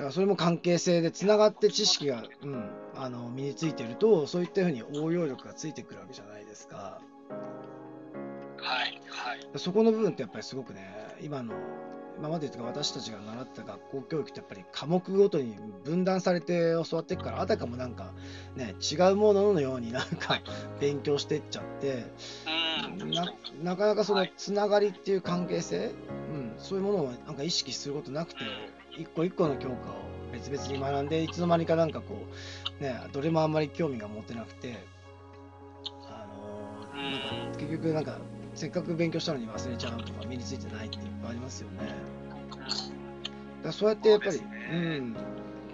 からそれも関係性でつながって知識が、うん、あの身についてるとそういったふうに応用力がついてくるわけじゃないですか。はいはい、そこの部分ってやっぱりすごくね今の今までとか私たちが習った学校教育ってやっぱり科目ごとに分断されて教わっていくからあたかもなんかね違うもののようになんか勉強していっちゃってななかなかそのつながりっていう関係性、うん、そういうものをなんか意識することなくて一個一個の教科を別々に学んでいつの間にかなんかこうねどれもあんまり興味が持てなくてあのー、なんか結局なんかせっかく勉強したのに忘れちゃうとか身についてないっていっぱいありますよね。だそうやってやっぱりう、ね、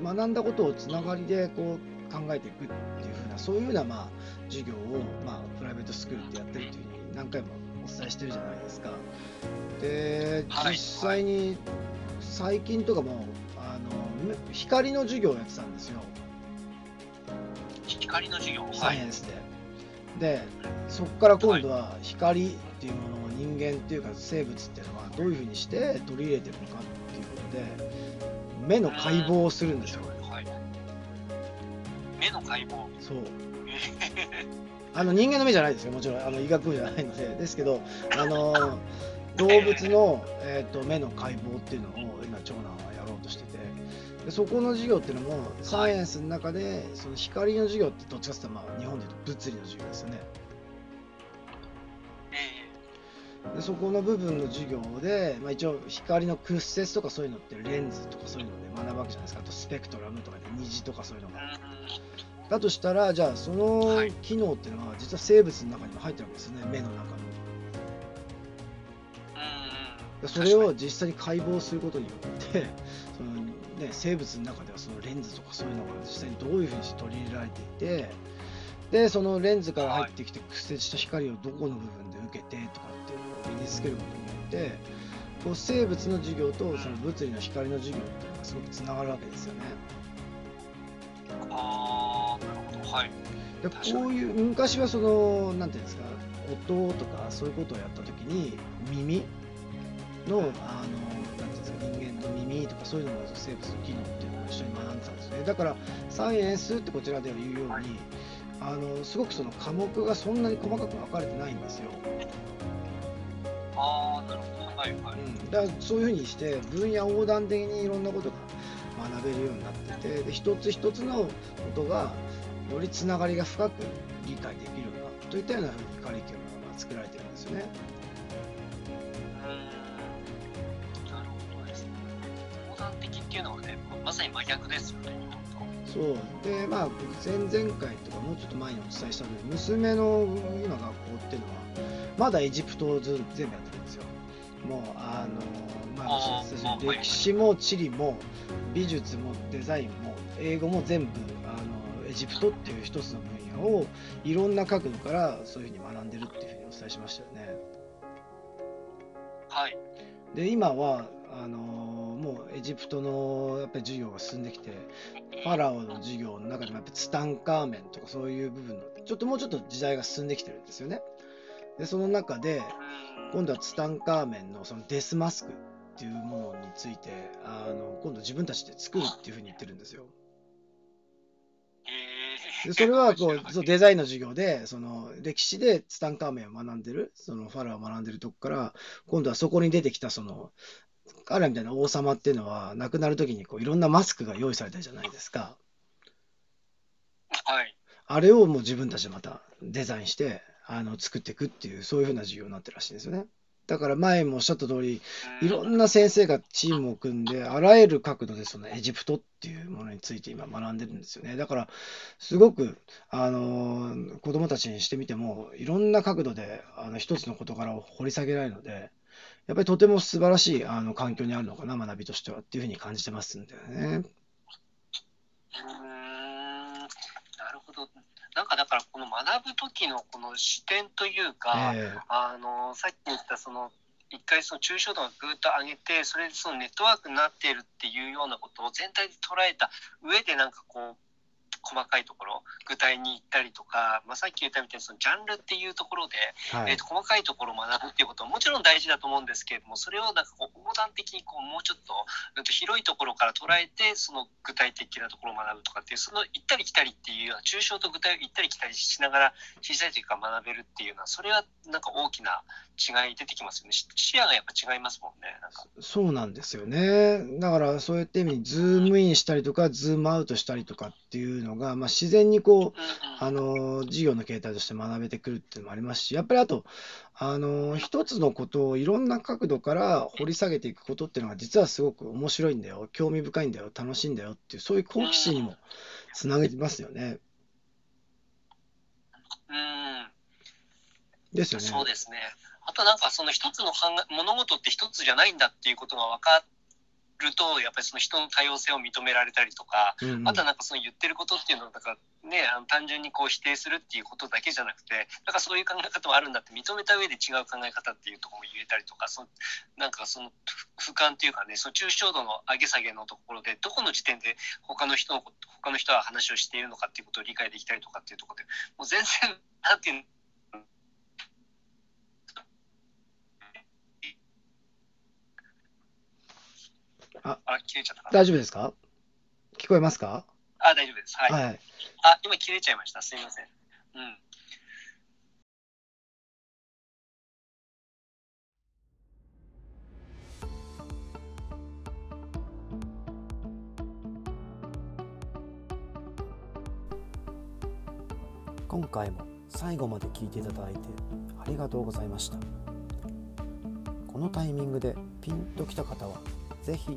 うん、学んだことをつながりでこう考えていくっていうふうなそういうふうな、まあ、授業を、まあ、プライベートスクールってやってるっていうふうに何回もお伝えしてるじゃないですか。で実際に最近とかもあの光の授業をやってたんですよ。光の授業？サイエンスで。でそこから今度は光っていうものを人間っていうか生物っていうのはどういうふうにして取り入れてるのかっていうことで目の解剖をするんですよ。はい、目の解剖？そう。あの人間の目じゃないですよ。もちろんあの医学部じゃないので。ですけどあの動物の、えーと、目の解剖っていうのを今長男はやろうとしてて。でそこの授業っていうのもサイエンスの中でその光の授業ってどっちかっていうと、まあ、日本でいうと物理の授業ですよね。でそこの部分の授業で、まあ、一応光の屈折とかそういうのってレンズとかそういうので学ぶわけじゃないですか。あとスペクトラムとかで虹とかそういうのが。だとしたらじゃあその機能っていうのは実は生物の中にも入ってるわけですよね。目の中それを実際に解剖することによって その、ね、生物の中ではそのレンズとかそういうのが実際にどういうふうにして取り入れられていてでそのレンズから入ってきて屈折した光をどこの部分で受けてとかっていうのを身につけることによってこう生物の授業とその物理の光の授業っていうのがすごくつながるわけですよね。ああなるほど。はい。でこういう昔はそのなんていうんですか音とかそういうことをやった時に耳のあのなんですか人間の耳とかそういうのの生物の機能っていうのを一緒に学んでたんですねだからサイエンスってこちらでは言うようにあのすごくその科目がそんなに細かく分かれてないんですよ。ああなるほどはいはい、うん、だからそういうふうにして分野横断的にいろんなことが学べるようになっててで一つ一つのことがよりつながりが深く理解できるようなといったようなふうにカリキュラムが作られてるんですよね。的っていうのはねまさに真逆ですよね。そう。でまあ前々回とかもうちょっと前にお伝えしたので娘の今学校っていうのはまだエジプトを全部やってるんですよ。もうあの、まあ、歴史も地理も美術もデザインも英語も全部あのエジプトっていう一つの分野をいろんな角度からそういうふうに学んでるっていうふうにお伝えしましたよね。はいで今はあのもうエジプトのやっぱり授業が進んできてファラオの授業の中でもやっぱツタンカーメンとかそういう部分のちょっともうちょっと時代が進んできてるんですよね。でその中で今度はツタンカーメンのそのデスマスクっていうものについてあの今度自分たちで作るっていうふうに言ってるんですよ。でそれはこうそうデザインの授業でその歴史でツタンカーメンを学んでるそのファラオを学んでるとこから今度はそこに出てきたその彼らみたいな王様っていうのは亡くなる時にこういろんなマスクが用意されたじゃないですか。はい。あれをもう自分たちでまたデザインしてあの作っていくっていうそういうふうな授業になってるらしいんですよね。だから前もおっしゃった通りいろんな先生がチームを組んであらゆる角度でそのエジプトっていうものについて今学んでるんですよね。だからすごくあの子供たちにしてみてもいろんな角度であの一つの事柄を掘り下げられるのでやっぱりとても素晴らしいあの環境にあるのかな、学びとしてはっていうふうに感じてますんだよね。ど。なんかだからこの学ぶ時のこの視点というか、えー、あのさっき言ったその一回その抽象度をぐっと上げてそれでそのネットワークになっているっていうようなことを全体で捉えた上でなんかこう細かいところ具体に行ったりとか、まあ、さっき言ったみたいにそのジャンルっていうところで、はい、えーと、細かいところを学ぶっていうことはもちろん大事だと思うんですけれどもそれをなんかこう横断的にこうもうちょっと広いところから捉えてその具体的なところを学ぶとかっていうその行ったり来たりっていうような抽象と具体を行ったり来たりしながら小さい時から学べるっていうのはそれはなんか大きな違い出てきますよね。視野がやっぱ違いますもんねなんか。そうなんですよね。だからそうやって意味にズームインしたりとかズームアウトしたりとかっていうのが、まあ、自然にこう、あの授業の形態として学べてくるっていうのもありますしやっぱりあとあの一つのことをいろんな角度から掘り下げていくことっていうのが実はすごく面白いんだよ興味深いんだよ楽しいんだよっていうそういう好奇心にもつなげますよね。うんですよね。そうですね。あとなんかその一つの物事って一つじゃないんだっていうことが分かるとやっぱりその人の多様性を認められたりとか、うんうん、あとはなんかその言ってることっていうのをだからねあの単純にこう否定するっていうことだけじゃなくてなんかそういう考え方もあるんだって認めた上で違う考え方っていうところも言えたりとかそなんかその俯瞰っていうかねその抽象度の上げ下げのところでどこの時点で他の人の他の人は話をしているのかっていうことを理解できたりとかっていうところでもう全然なんていうあ、あ切れちゃった大丈夫ですか？聞こえますか？あ、大丈夫です。はい。はい、あ、今切れちゃいました。すみません。うん。今回も最後まで聞いていただいてありがとうございましたこのタイミングでピンときた方は是非